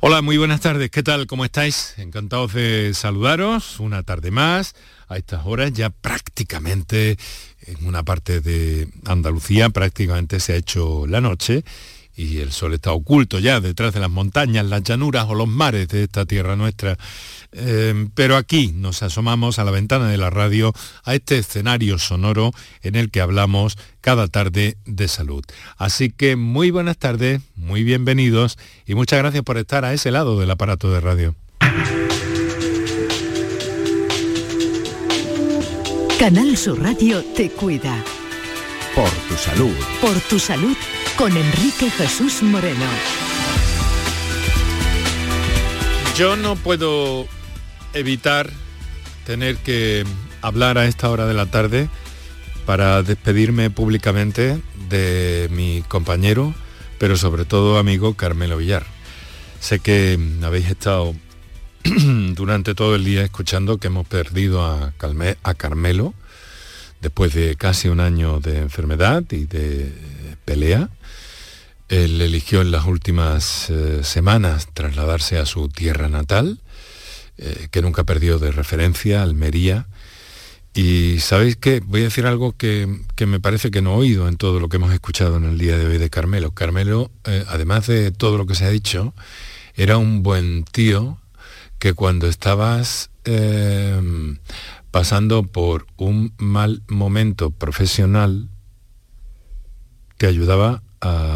Hola, muy buenas tardes. ¿Qué tal? ¿Cómo estáis? Encantados de saludaros una tarde más. A estas horas ya prácticamente en una parte de Andalucía prácticamente se ha hecho la noche y el sol está oculto ya detrás de las montañas, las llanuras o los mares de esta tierra nuestra. Em, pero aquí nos asomamos a la ventana de la radio, a este escenario sonoro en el que hablamos cada tarde de salud. Así que muy buenas tardes, muy bienvenidos y muchas gracias por estar a ese lado del aparato de radio. Canal Sur Radio te cuida. Por tu salud. Por tu salud con Enrique Jesús Moreno. Yo no puedo evitar tener que hablar a esta hora de la tarde para despedirme públicamente de mi compañero, pero sobre todo amigo Carmelo Villar. Sé que habéis estado durante todo el día escuchando que hemos perdido a, Carmelo después de casi un año de enfermedad y de pelea. Él eligió en las últimas eh, semanas trasladarse a su tierra natal, eh, que nunca perdió de referencia, Almería. Y sabéis que voy a decir algo que, me parece que no he oído en todo lo que hemos escuchado en el día de hoy de Carmelo. Carmelo, eh, además de todo lo que se ha dicho, era un buen tío que cuando estabas pasando por un mal momento profesional, te ayudaba a,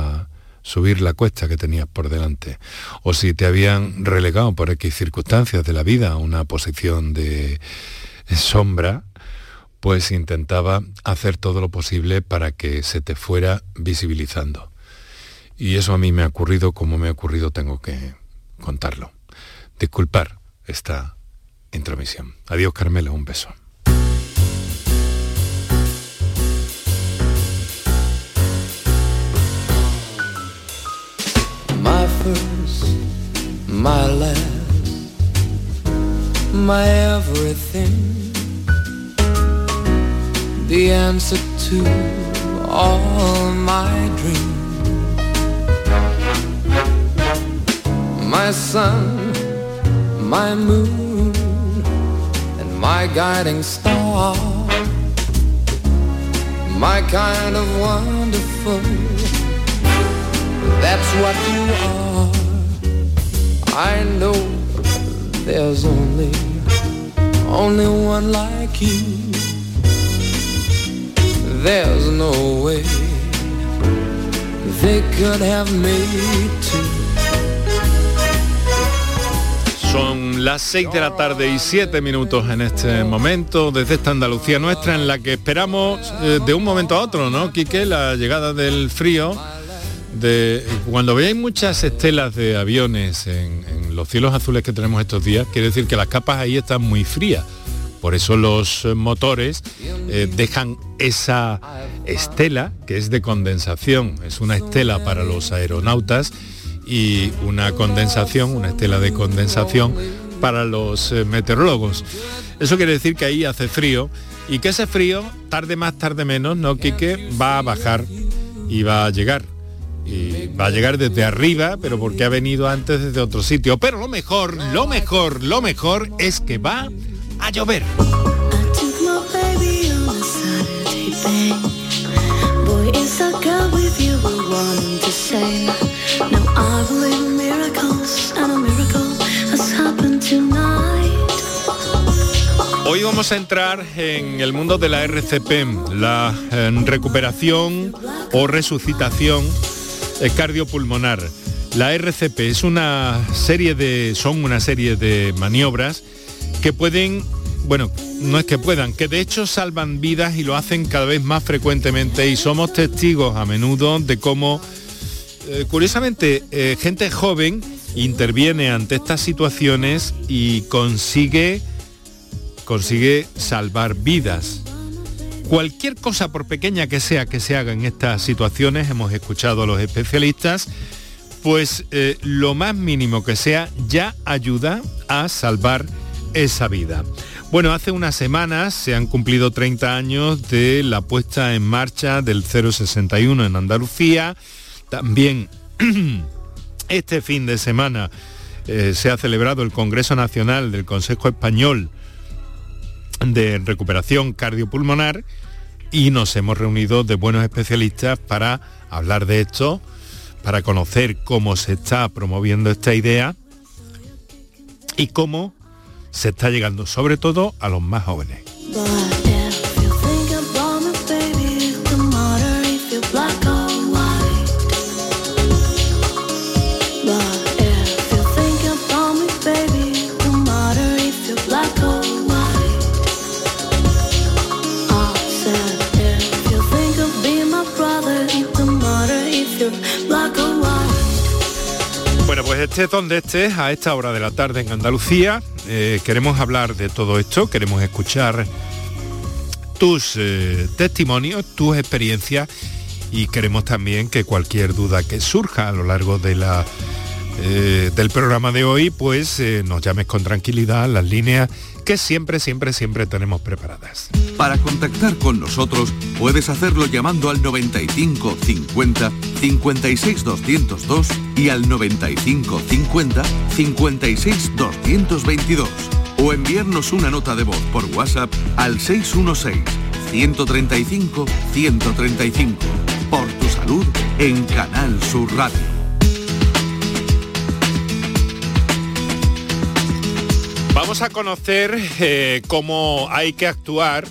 subir la cuesta que tenías por delante. O si te habían relegado por X circunstancias de la vida a una posición de sombra, pues intentaba hacer todo lo posible para que se te fuera visibilizando. Y eso a mí me ha ocurrido como me ha ocurrido, tengo que contarlo. Disculpar esta intromisión. Adiós Carmelo, un beso. First, my last, my everything. The answer to all my dreams. My sun, my moon, and my guiding star. My kind of wonderful that's what you are. I know there's only, only one like you. There's no way they could have made two. Son las 6 de la tarde y 7 minutos en este momento desde esta Andalucía nuestra en la que esperamos eh, de un momento a otro, ¿no, Quique? La llegada del frío cuando veáis muchas estelas de aviones en, los cielos azules que tenemos estos días, quiere decir que las capas ahí están muy frías. Por eso los motores eh, dejan esa estela que es de condensación. Es una estela para los aeronautas y una condensación, una estela de condensación para los eh, meteorólogos. Eso quiere decir que ahí hace frío y que ese frío, tarde más, tarde menos, ¿no, Quique? Va a bajar y va a llegar y va a llegar desde arriba, pero porque ha venido antes desde otro sitio. Pero lo mejor, lo mejor, lo mejor es que va a llover. Hoy vamos a entrar en el mundo de la RCP, la eh, recuperación o resucitación cardiopulmonar. La RCP es una serie de, son una serie de maniobras que pueden, bueno, no es que puedan, que de hecho salvan vidas y lo hacen cada vez más frecuentemente y somos testigos a menudo de cómo, eh, curiosamente, eh, gente joven interviene ante estas situaciones y consigue, consigue salvar vidas. Cualquier cosa, por pequeña que sea que se haga en estas situaciones, hemos escuchado a los especialistas, pues eh, lo más mínimo que sea ya ayuda a salvar esa vida. Bueno, hace unas semanas se han cumplido 30 años de la puesta en marcha del 061 en Andalucía. También este fin de semana eh, se ha celebrado el Congreso Nacional del Consejo Español de Recuperación Cardiopulmonar y nos hemos reunido de buenos especialistas para hablar de esto, para conocer cómo se está promoviendo esta idea y cómo se está llegando sobre todo a los más jóvenes. Estés donde estés a esta hora de la tarde en Andalucía, eh, queremos hablar de todo esto, queremos escuchar tus eh, testimonios, tus experiencias y queremos también que cualquier duda que surja a lo largo de la, eh, del programa de hoy, pues nos llames con tranquilidad las líneas que siempre, siempre, siempre tenemos preparadas. Para contactar con nosotros puedes hacerlo llamando al 95 50 56 202 y al 95 50 56 222 o enviarnos una nota de voz por WhatsApp al 616 135 135 por tu salud en Canal Sur Radio. Vamos a conocer eh, cómo hay que actuar,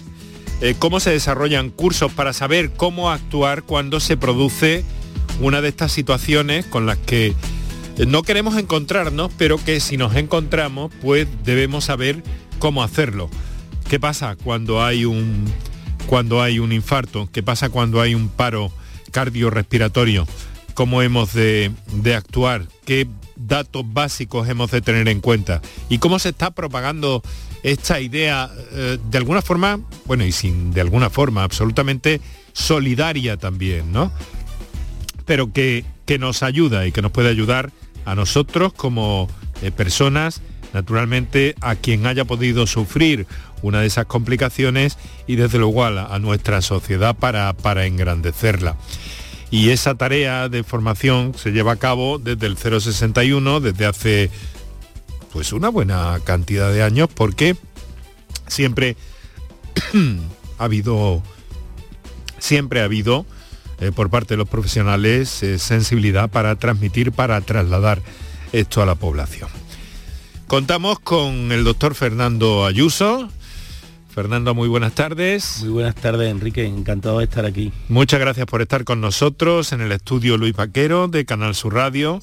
eh, cómo se desarrollan cursos para saber cómo actuar cuando se produce una de estas situaciones con las que no queremos encontrarnos, pero que si nos encontramos, pues debemos saber cómo hacerlo. ¿Qué pasa cuando hay un cuando hay un infarto? ¿Qué pasa cuando hay un paro cardiorrespiratorio? ¿Cómo hemos de, de actuar? ¿Qué datos básicos hemos de tener en cuenta y cómo se está propagando esta idea eh, de alguna forma, bueno, y sin de alguna forma absolutamente solidaria también, ¿no? Pero que, que nos ayuda y que nos puede ayudar a nosotros como eh, personas, naturalmente a quien haya podido sufrir una de esas complicaciones y desde luego a, a nuestra sociedad para, para engrandecerla y esa tarea de formación se lleva a cabo desde el 061, desde hace pues una buena cantidad de años, porque siempre ha habido, siempre ha habido eh, por parte de los profesionales eh, sensibilidad para transmitir, para trasladar esto a la población. Contamos con el doctor Fernando Ayuso, Fernando, muy buenas tardes. Muy buenas tardes, Enrique. Encantado de estar aquí. Muchas gracias por estar con nosotros en el estudio Luis Paquero de Canal Sur Radio.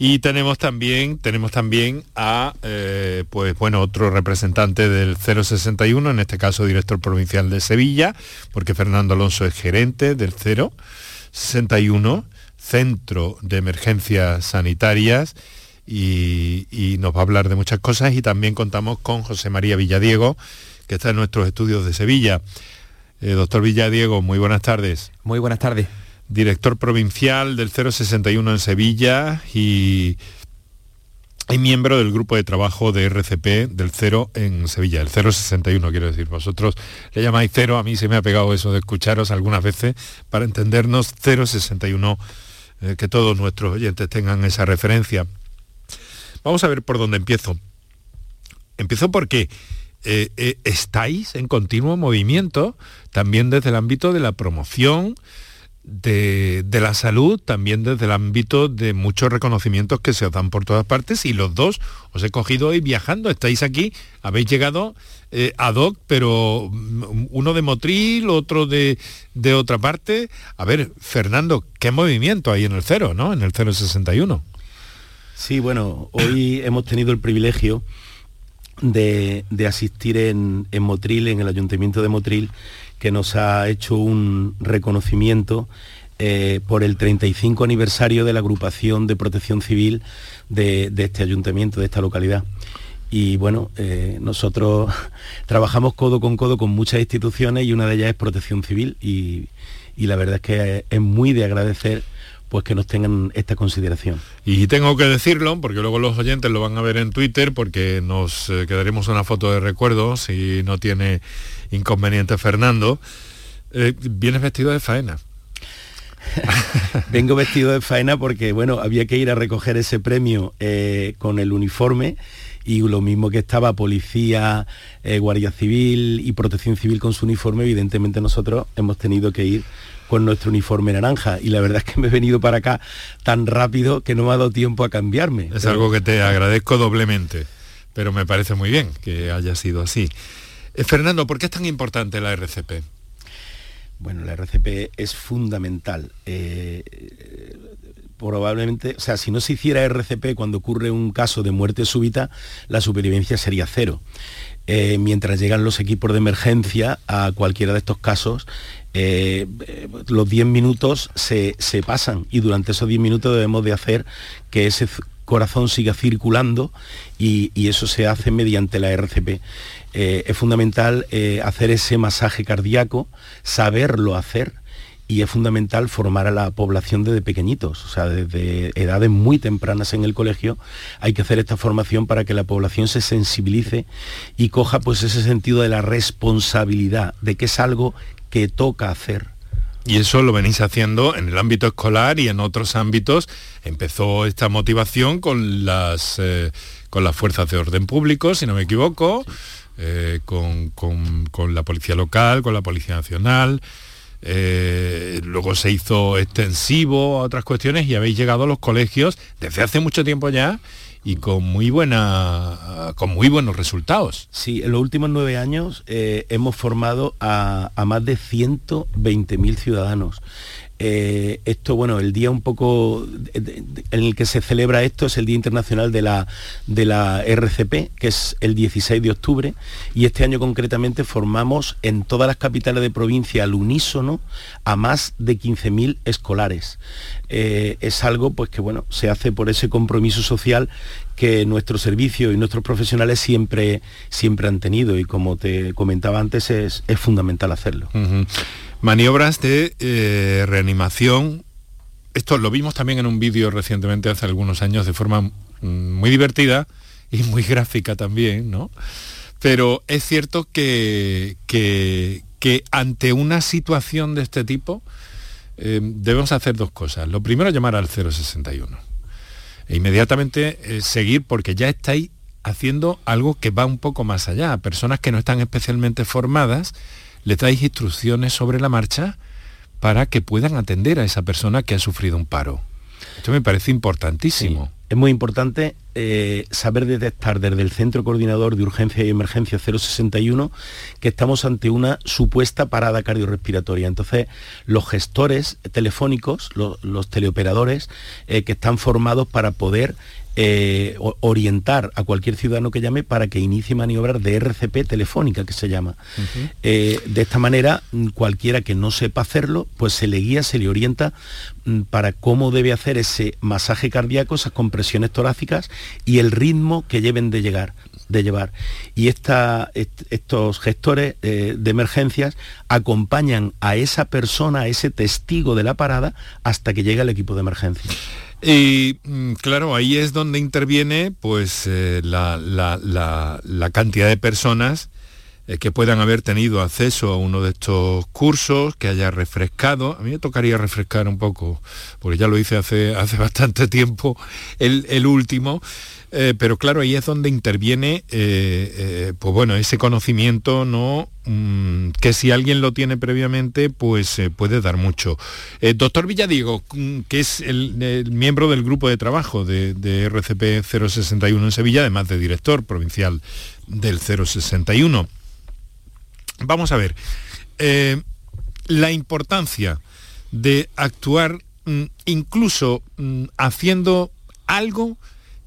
Y tenemos también, tenemos también a eh, pues bueno, otro representante del 061, en este caso director provincial de Sevilla, porque Fernando Alonso es gerente del 061, Centro de Emergencias Sanitarias. Y, y nos va a hablar de muchas cosas y también contamos con José María Villadiego, que está en nuestros estudios de Sevilla. Eh, doctor Villadiego, muy buenas tardes. Muy buenas tardes. Director provincial del 061 en Sevilla y, y miembro del grupo de trabajo de RCP del 0 en Sevilla, el 061 quiero decir. Vosotros le llamáis 0, a mí se me ha pegado eso de escucharos algunas veces para entendernos 061, eh, que todos nuestros oyentes tengan esa referencia. Vamos a ver por dónde empiezo. Empiezo porque eh, eh, estáis en continuo movimiento también desde el ámbito de la promoción, de, la salud, también desde el ámbito de muchos reconocimientos que se os dan por todas partes y los dos os he cogido hoy viajando, estáis aquí, habéis llegado eh, ad hoc, pero mm, uno de Motril, otro de, de, otra parte. A ver, Fernando, ¿qué movimiento hay en el cero, ¿no? En el 061. Sí, bueno, hoy hemos tenido el privilegio de, asistir en, Motril, en el Ayuntamiento de Motril, que nos ha hecho un reconocimiento eh, por el 35 aniversario de la agrupación de protección civil de, este ayuntamiento, de esta localidad. Y bueno, eh, nosotros trabajamos codo con codo con muchas instituciones y una de ellas es protección civil y, y la verdad es que es muy de agradecer pues que nos tengan esta consideración. Y tengo que decirlo, porque luego los oyentes lo van a ver en Twitter, porque nos eh, quedaremos una foto de recuerdo, si no tiene inconveniente Fernando. Eh, vienes vestido de faena. Vengo vestido de faena porque, bueno, había que ir a recoger ese premio eh, con el uniforme y lo mismo que estaba policía, eh, guardia civil y protección civil con su uniforme, evidentemente nosotros hemos tenido que ir con nuestro uniforme naranja y la verdad es que me he venido para acá tan rápido que no me ha dado tiempo a cambiarme. Es algo que te agradezco doblemente, pero me parece muy bien que haya sido así. Eh, Fernando, ¿por qué es tan importante la RCP? Bueno, la RCP es fundamental. Eh, probablemente, o sea, si no se hiciera RCP cuando ocurre un caso de muerte súbita, la supervivencia sería cero. Eh, mientras llegan los equipos de emergencia a cualquiera de estos casos, eh, los 10 minutos se, pasan y durante esos 10 minutos debemos de hacer que ese corazón siga circulando y, eso se hace mediante la RCP. Eh, es fundamental hacer ese masaje cardíaco, saberlo hacer, y es fundamental formar a la población desde pequeñitos, o sea, desde edades muy tempranas en el colegio hay que hacer esta formación para que la población se sensibilice y coja pues ese sentido de la responsabilidad, de que es algo que toca hacer. Y eso lo venís haciendo en el ámbito escolar y en otros ámbitos. Empezó esta motivación con las, eh, con las fuerzas de orden público, si no me equivoco, eh, con, con la policía local, con la policía nacional. Eh, luego se hizo extensivo a otras cuestiones y habéis llegado a los colegios desde hace mucho tiempo ya y con muy buena con muy buenos resultados. Sí, en los últimos nueve años eh, hemos formado a, a más de 120.000 ciudadanos. Eh, esto, bueno, el día un poco en el que se celebra esto es el Día Internacional de la, de la RCP, que es el 16 de octubre, y este año concretamente formamos en todas las capitales de provincia al unísono a más de 15.000 escolares. Eh, es algo pues que bueno, se hace por ese compromiso social que nuestro servicio y nuestros profesionales siempre, siempre han tenido y como te comentaba antes es, fundamental hacerlo. Maniobras de eh, reanimación. Esto lo vimos también en un vídeo recientemente, hace algunos años, de forma mm, muy divertida y muy gráfica también, ¿no? Pero es cierto que, que, ante una situación de este tipo eh, debemos hacer dos cosas. Lo primero, llamar al 061. E inmediatamente eh, seguir porque ya estáis haciendo algo que va un poco más allá. Personas que no están especialmente formadas le dais instrucciones sobre la marcha para que puedan atender a esa persona que ha sufrido un paro. Esto me parece importantísimo. Es muy importante eh, saber detectar desde el Centro Coordinador de Urgencia y Emergencia 061 que estamos ante una supuesta parada cardiorrespiratoria. Entonces, los gestores telefónicos, los, teleoperadores, eh, que están formados para poder eh, orientar a cualquier ciudadano que llame para que inicie maniobras de RCP telefónica, que se llama. Eh, de esta manera, mm, cualquiera que no sepa hacerlo, pues se le guía, se le orienta mm, para cómo debe hacer ese masaje cardíaco, esas compresiones torácicas y el ritmo que lleven de llegar de llevar. Y estos gestores eh, de emergencias acompañan a esa persona, a ese testigo de la parada, hasta que llega el equipo de emergencia. Y mm, claro, ahí es donde interviene pues eh, la, cantidad de personas eh, que puedan haber tenido acceso a uno de estos cursos, que haya refrescado. A mí me tocaría refrescar un poco, porque ya lo hice hace, hace bastante tiempo, el, el último. Eh, pero claro, ahí es donde interviene, eh, eh, pues bueno, ese conocimiento, ¿no? Mm, que si alguien lo tiene previamente, pues puede dar mucho. doctor Villadiego, mm, que es el, miembro del grupo de trabajo de, de, RCP 061 en Sevilla, además de director provincial del 061. Vamos a ver, la importancia de actuar mm, incluso haciendo algo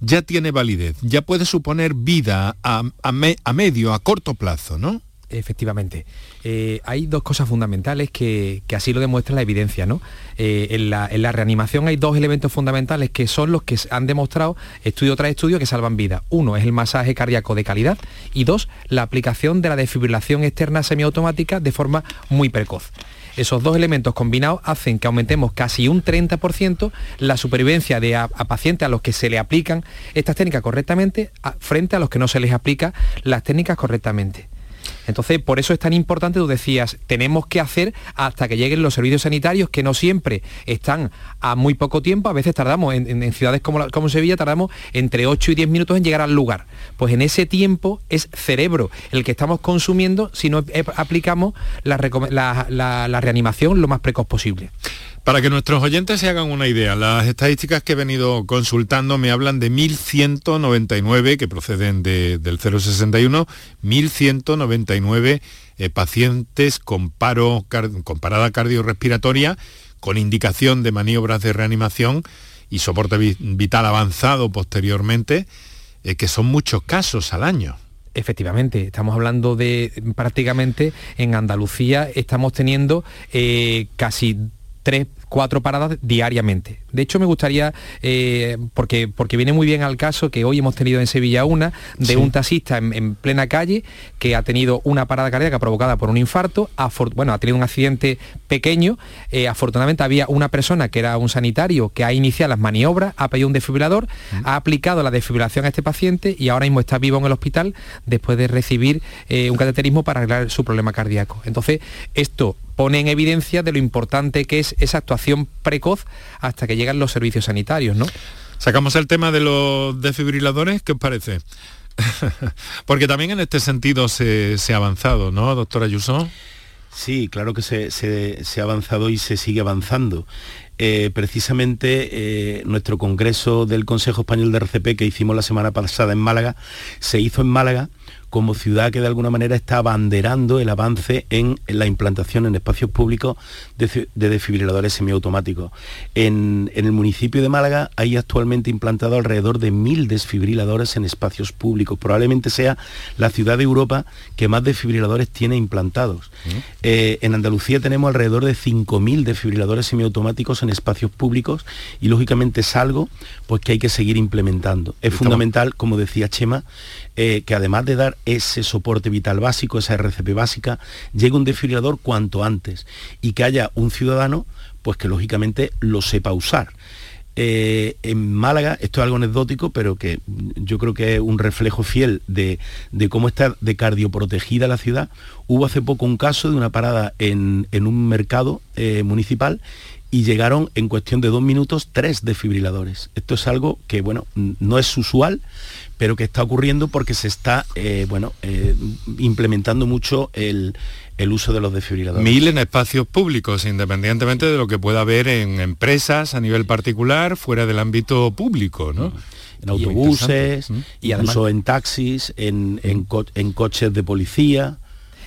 ya tiene validez, ya puede suponer vida a, medio, a corto plazo, ¿no? Efectivamente. Eh, hay dos cosas fundamentales que, así lo demuestra la evidencia. ¿no? Eh, en, la, reanimación hay dos elementos fundamentales que son los que han demostrado estudio tras estudio que salvan vida. Uno es el masaje cardíaco de calidad y dos, la aplicación de la desfibrilación externa semiautomática de forma muy precoz. Esos dos elementos combinados hacen que aumentemos casi un 30% la supervivencia de a, pacientes a los que se le aplican estas técnicas correctamente frente a los que no se les aplica las técnicas correctamente. Entonces, por eso es tan importante, tú decías, tenemos que hacer hasta que lleguen los servicios sanitarios, que no siempre están a muy poco tiempo, a veces tardamos, en, ciudades como, como Sevilla, tardamos entre 8 y 10 minutos en llegar al lugar. Pues en ese tiempo es cerebro el que estamos consumiendo si no aplicamos la, reanimación lo más precoz posible. Para que nuestros oyentes se hagan una idea, las estadísticas que he venido consultando me hablan de 1.199 que proceden del 061, 1.199 eh, pacientes con, paro, con parada cardiorrespiratoria, con indicación de maniobras de reanimación y soporte vital avanzado posteriormente, eh, que son muchos casos al año. Efectivamente, estamos hablando de prácticamente en Andalucía estamos teniendo eh, casi tres, cuatro paradas diariamente. De hecho, me gustaría, eh, porque, porque viene muy bien al caso que hoy hemos tenido en Sevilla una, de un taxista en, plena calle que ha tenido una parada cardíaca provocada por un infarto, bueno, ha tenido un accidente pequeño, eh, afortunadamente había una persona que era un sanitario que ha iniciado las maniobras, ha pedido un desfibrilador, ha aplicado la desfibrilación a este paciente y ahora mismo está vivo en el hospital después de recibir eh, un cateterismo para arreglar su problema cardíaco. Entonces, esto pone en evidencia de lo importante que es esa actuación precoz hasta que llegan los servicios sanitarios, ¿no? Sacamos el tema de los desfibriladores, ¿qué os parece? Porque también en este sentido se, ha avanzado, ¿no, doctora Ayuso? Sí, claro que se, ha avanzado y se sigue avanzando. Eh, precisamente eh, nuestro congreso del Consejo Español de RCP que hicimos la semana pasada en Málaga, se hizo en Málaga como ciudad que de alguna manera está abanderando el avance en, la implantación en espacios públicos de, desfibriladores semiautomáticos. En, el municipio de Málaga hay actualmente implantado alrededor de mil desfibriladores en espacios públicos. Probablemente sea la ciudad de Europa que más desfibriladores tiene implantados. Mm. Eh, en Andalucía tenemos alrededor de 5.000 desfibriladores semiautomáticos en espacios públicos y lógicamente es algo pues, que hay que seguir implementando. Es fundamental, como decía Chema, eh, que además de dar ese soporte vital básico, esa RCP básica, llegue un desfibrilador cuanto antes y que haya un ciudadano pues que lógicamente lo sepa usar. Eh, en Málaga, esto es algo anecdótico, pero que yo creo que es un reflejo fiel de, cómo está de cardioprotegida la ciudad. Hubo hace poco un caso de una parada en, un mercado eh, municipal y llegaron en cuestión de dos minutos tres desfibriladores. Esto es algo que, bueno, no es usual, pero que está ocurriendo porque se está, eh, bueno, eh, implementando mucho el, uso de los desfibriladores. Mil en espacios públicos, independientemente de lo que pueda haber en empresas a nivel particular, fuera del ámbito público, ¿no? En autobuses, y incluso en taxis, en, en coches de policía.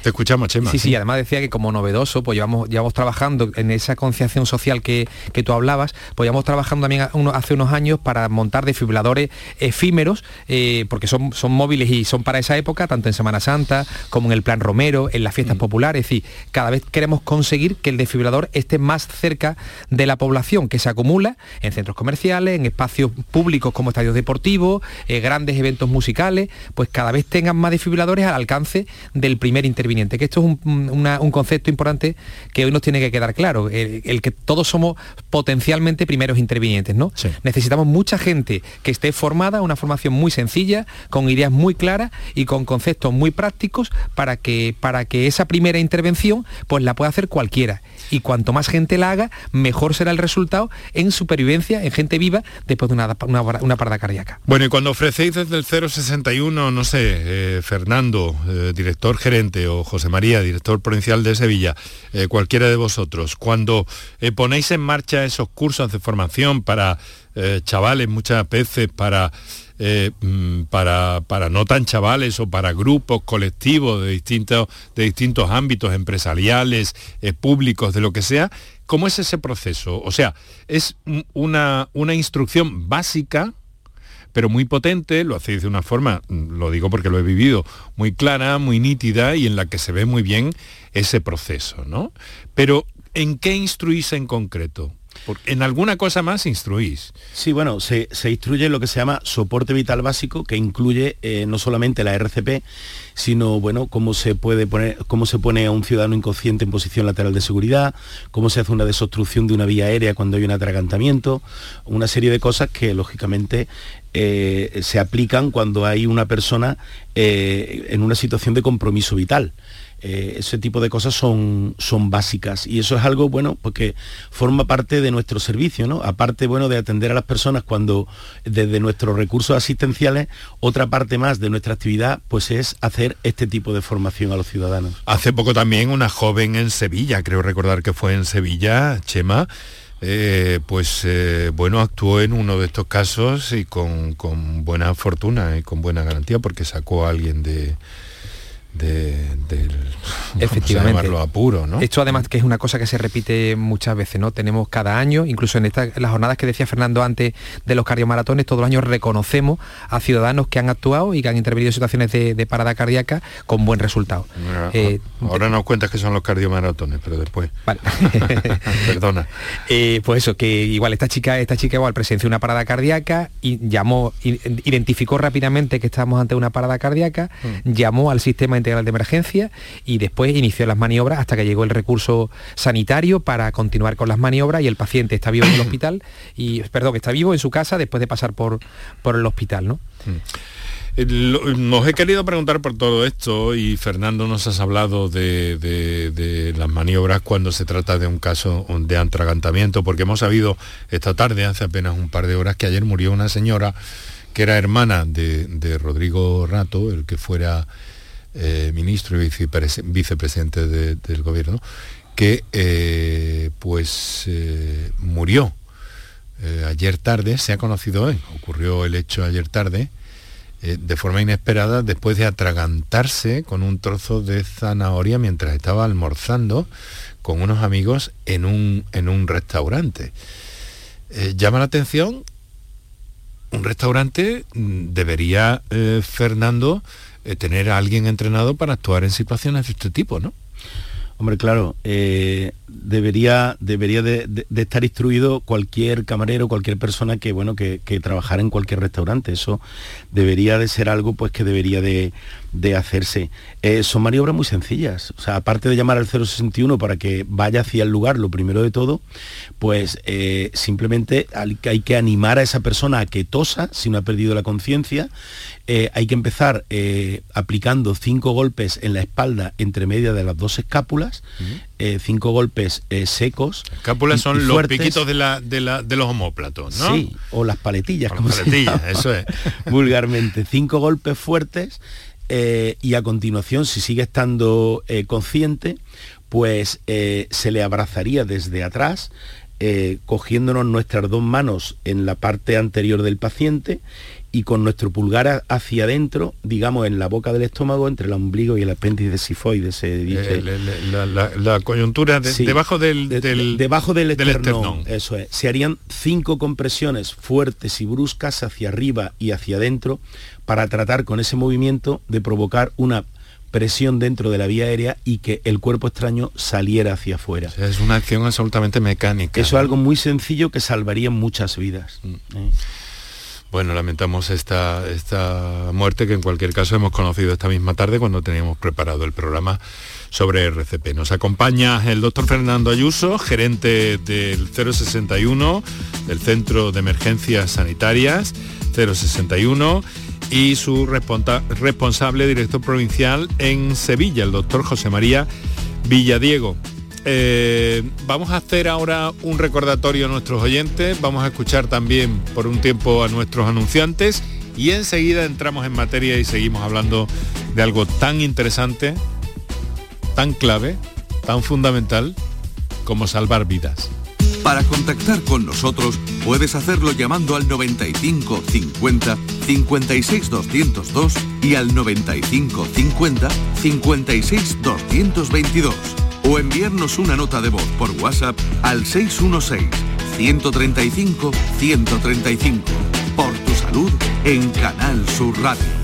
Te escuchamos, Chema. Sí, sí, además decía que como novedoso, pues llevamos, llevamos trabajando en esa concienciación social que, tú hablabas, pues llevamos trabajando también hace unos años para montar desfibriladores efímeros, eh, porque son, son móviles y son para esa época, tanto en Semana Santa como en el Plan Romero, en las fiestas mm. populares, es decir, cada vez queremos conseguir que el desfibrilador esté más cerca de la población, que se acumula en centros comerciales, en espacios públicos como estadios deportivos, eh, grandes eventos musicales, pues cada vez tengan más desfibriladores al alcance del primer interviniente que esto es un, concepto importante que hoy nos tiene que quedar claro, el, que todos somos potencialmente primeros intervinientes, ¿no? Necesitamos mucha gente que esté formada, una formación muy sencilla, con ideas muy claras y con conceptos muy prácticos para que, para que esa primera intervención pues la pueda hacer cualquiera. Y cuanto más gente la haga, mejor será el resultado en supervivencia, en gente viva, después de una, una, parada cardíaca. Bueno, y cuando ofrecéis desde el 061, no sé, eh, Fernando, eh, director gerente, o José María, director provincial de Sevilla, eh, cualquiera de vosotros, cuando eh, ponéis en marcha esos cursos de formación para eh, chavales muchas veces, para, mm, para, para, no tan chavales o para grupos colectivos de distintos, de distintos ámbitos empresariales, públicos, de lo que sea, ¿cómo es ese proceso? O sea, es una, una instrucción básica pero muy potente, lo hacéis de una forma, mm, lo digo porque lo he vivido, muy clara, muy nítida y en la que se ve muy bien ese proceso, ¿no? Pero, ¿en qué instruís en concreto? en alguna cosa más instruís. Sí, bueno, se, instruye lo que se llama soporte vital básico, que incluye eh, no solamente la RCP, sino bueno, cómo se puede poner, cómo se pone a un ciudadano inconsciente en posición lateral de seguridad, cómo se hace una desobstrucción de una vía aérea cuando hay un atragantamiento, una serie de cosas que lógicamente eh, se aplican cuando hay una persona eh, en una situación de compromiso vital. Eh, ese tipo de cosas son, son básicas y eso es algo bueno porque forma parte de nuestro servicio, ¿no? Aparte bueno de atender a las personas cuando desde nuestros recursos asistenciales, otra parte más de nuestra actividad pues es hacer este tipo de formación a los ciudadanos. Hace poco también una joven en Sevilla, creo recordar que fue en Sevilla, Chema, eh, pues eh, bueno, actuó en uno de estos casos y con, con buena fortuna y con buena garantía porque sacó a alguien de, de, del Efectivamente. llamarlo apuro, ¿no? Esto además que es una cosa que se repite muchas veces, ¿no? Tenemos cada año, incluso en estas las jornadas que decía Fernando antes de los cardiomaratones, todos los años reconocemos a ciudadanos que han actuado y que han intervenido en situaciones de, de parada cardíaca con buen resultado. Ahora, Eh, ahora nos cuentas que son los cardiomaratones, pero después. Vale. Perdona. Eh, pues eso, que igual esta chica, esta chica igual presenció una parada cardíaca y llamó, identificó rápidamente que estábamos ante una parada cardíaca, llamó al sistema integral de emergencia y después inició las maniobras hasta que llegó el recurso sanitario para continuar con las maniobras y el paciente está vivo en el hospital y perdón, está vivo en su casa después de pasar por, por el hospital, ¿no? Eh, lo- Nos he querido preguntar por todo esto y Fernando nos has hablado de, de- de las maniobras cuando se trata de un caso de atragantamiento, porque hemos sabido esta tarde, hace apenas un par de horas, que ayer murió una señora que era hermana de, de Rodrigo Rato, el que fuera eh, ministro y vicepres- vicepresidente de- del gobierno, que eh, pues eh, murió ayer tarde, se ha conocido hoy, ocurrió el hecho ayer tarde, de forma inesperada después de atragantarse con un trozo de zanahoria mientras estaba almorzando con unos amigos en un, en un restaurante. Llama la atención, un restaurante mm, debería, Fernando, eh, tener a alguien entrenado para actuar en situaciones de este tipo, ¿no? Hombre, claro, eh, debería, debería de, estar instruido cualquier camarero, cualquier persona que, bueno, que, que trabajara en cualquier restaurante. Eso debería de ser algo pues, que debería de, de hacerse. Eh, son maniobras muy sencillas. O sea, aparte de llamar al 061 para que vaya hacia el lugar, lo primero de todo, pues eh, simplemente hay que- animar a esa persona a que tosa si no ha perdido la conciencia. Eh, hay que empezar aplicando cinco golpes en la espalda entre media de las dos escápulas, cinco golpes secos. Escápulas y- son y los piquitos de, la, de, la- de los homóplatos, ¿no? Sí, o las paletillas, O las como se paletillas, llama eso es. vulgarmente. Cinco golpes fuertes eh, y a continuación, si sigue estando eh, consciente, pues eh, se le abrazaría desde atrás, cogiéndonos nuestras dos manos en la parte anterior del paciente y con nuestro pulgar hacia adentro, digamos en la boca del estómago, entre el ombligo y el apéndice sifoide, se dice. Eh, la, la- la coyuntura de- Sí. debajo del, De- del- de- debajo del del esternón, esternón. Eso es. Se harían cinco compresiones fuertes y bruscas hacia arriba y hacia adentro para tratar con ese movimiento de provocar una presión dentro de la vía aérea y que el cuerpo extraño saliera hacia afuera. O sea, es una acción absolutamente mecánica. Eso es algo muy sencillo que salvaría muchas vidas. Mm. ¿eh? Bueno, lamentamos esta, esta muerte que en cualquier caso hemos conocido esta misma tarde cuando teníamos preparado el programa sobre RCP. Nos acompaña el doctor Fernando Ayuso, gerente del 061, del Centro de Emergencias Sanitarias 061, y su responsable director provincial en Sevilla, el doctor José María Villadiego. Eh, vamos a hacer ahora un recordatorio a nuestros oyentes, vamos a escuchar también por un tiempo a nuestros anunciantes y enseguida entramos en materia y seguimos hablando de algo tan interesante, tan clave, tan fundamental como salvar vidas. Para contactar con nosotros puedes hacerlo llamando al 95 50 56 202 y al 95 50 56 222 o enviarnos una nota de voz por WhatsApp al 616 135 135. Por tu salud en Canal Sur Radio.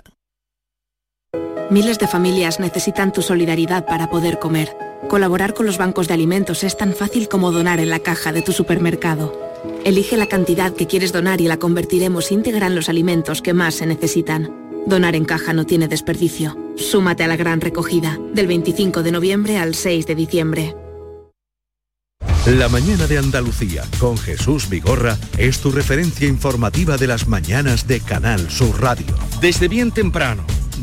Miles de familias necesitan tu solidaridad para poder comer. Colaborar con los bancos de alimentos es tan fácil como donar en la caja de tu supermercado. Elige la cantidad que quieres donar y la convertiremos íntegra en los alimentos que más se necesitan. Donar en caja no tiene desperdicio. Súmate a la gran recogida, del 25 de noviembre al 6 de diciembre. La mañana de Andalucía con Jesús Vigorra es tu referencia informativa de las mañanas de Canal Sur Radio. Desde bien temprano,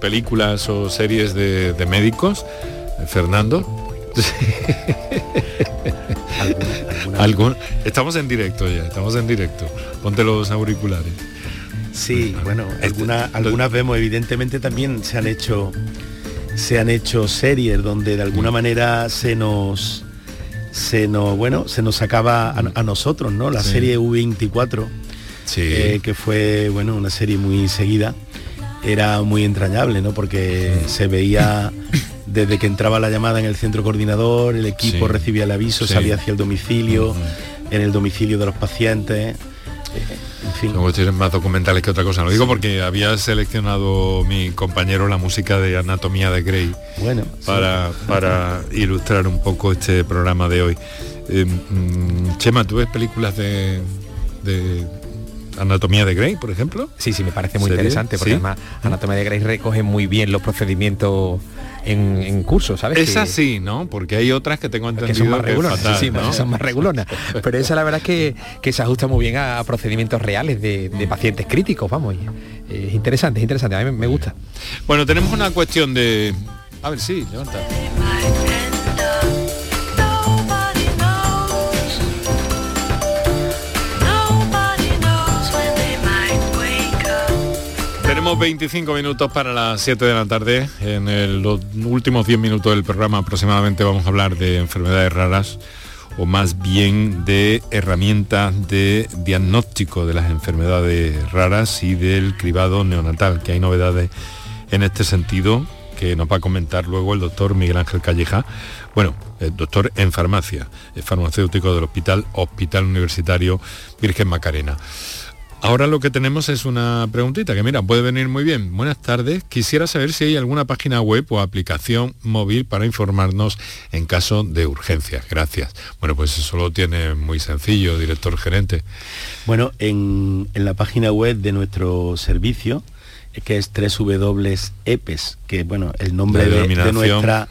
Películas o series de, de médicos? Fernando. ¿Algún? Estamos en directo ya, estamos en directo. Ponte los auriculares. Sí, bueno, alguna- algunas vemos, evidentemente también se han hecho se han hecho series donde de alguna manera se nos se nos bueno se nos acaba a, a nosotros, ¿no? La Sí. serie U24, eh, que fue bueno una serie muy seguida, era muy entrañable, ¿no? Porque se veía desde que entraba la llamada en el centro coordinador, el equipo Sí. recibía el aviso, Sí. salía hacia el domicilio, en el domicilio de los pacientes. En fin. Más documentales que otra cosa. Lo digo porque había seleccionado mi compañero la música de Anatomía de Grey. Bueno, Para, para ilustrar un poco este programa de hoy. Eh, mm, Chema, ¿tú ves películas de, de Anatomía de Grey, por ejemplo. Sí, sí, me parece muy interesante, porque ¿Sí? además Anatomía de Grey recoge muy bien los procedimientos en, en curso, ¿sabes? Esa Que- sí, ¿no? Porque hay otras que tengo entendido que son más es regulonas, fatal, sí, sí, ¿no? son más regulonas. Pero esa la verdad es que, que se ajusta muy bien a, procedimientos reales de, de pacientes críticos, vamos. eh, Es interesante, es interesante, a mí me, me gusta. Bueno, tenemos una cuestión de... A ver, sí, levanta. Tenemos 25 minutos para las 7 de la tarde. En el- los últimos 10 minutos del programa aproximadamente vamos a hablar de enfermedades raras o más bien de herramientas de diagnóstico de las enfermedades raras y del cribado neonatal, que hay novedades en este sentido que nos va a comentar luego el doctor Miguel Ángel Calleja, bueno, el doctor en farmacia, es farmacéutico del hospital, Hospital Universitario Virgen Macarena. Ahora lo que tenemos es una preguntita que mira, puede venir muy bien. Buenas tardes. Quisiera saber si hay alguna página web o aplicación móvil para informarnos en caso de urgencias. Gracias. Bueno, pues eso lo tiene muy sencillo, director gerente. Bueno, en, en la página web de nuestro servicio, que es www.epes, que bueno, el nombre de, nuestra,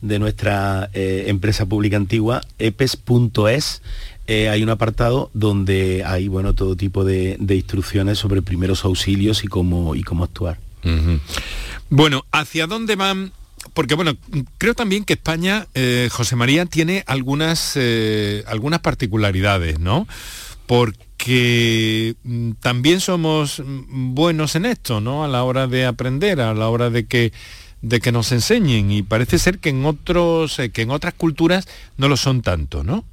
de nuestra eh, empresa pública antigua, epes.es, eh, hay un apartado donde hay bueno todo tipo de, instrucciones sobre primeros auxilios y cómo y cómo actuar. Bueno, ¿hacia dónde van? Porque bueno, creo también que España, eh, José María, tiene algunas, eh, algunas particularidades, ¿no? Porque mm, también somos mm, buenos en esto, ¿no? A la hora de aprender, a la hora de que de que nos enseñen y parece ser que en otros que en otras culturas no lo son tanto, ¿no?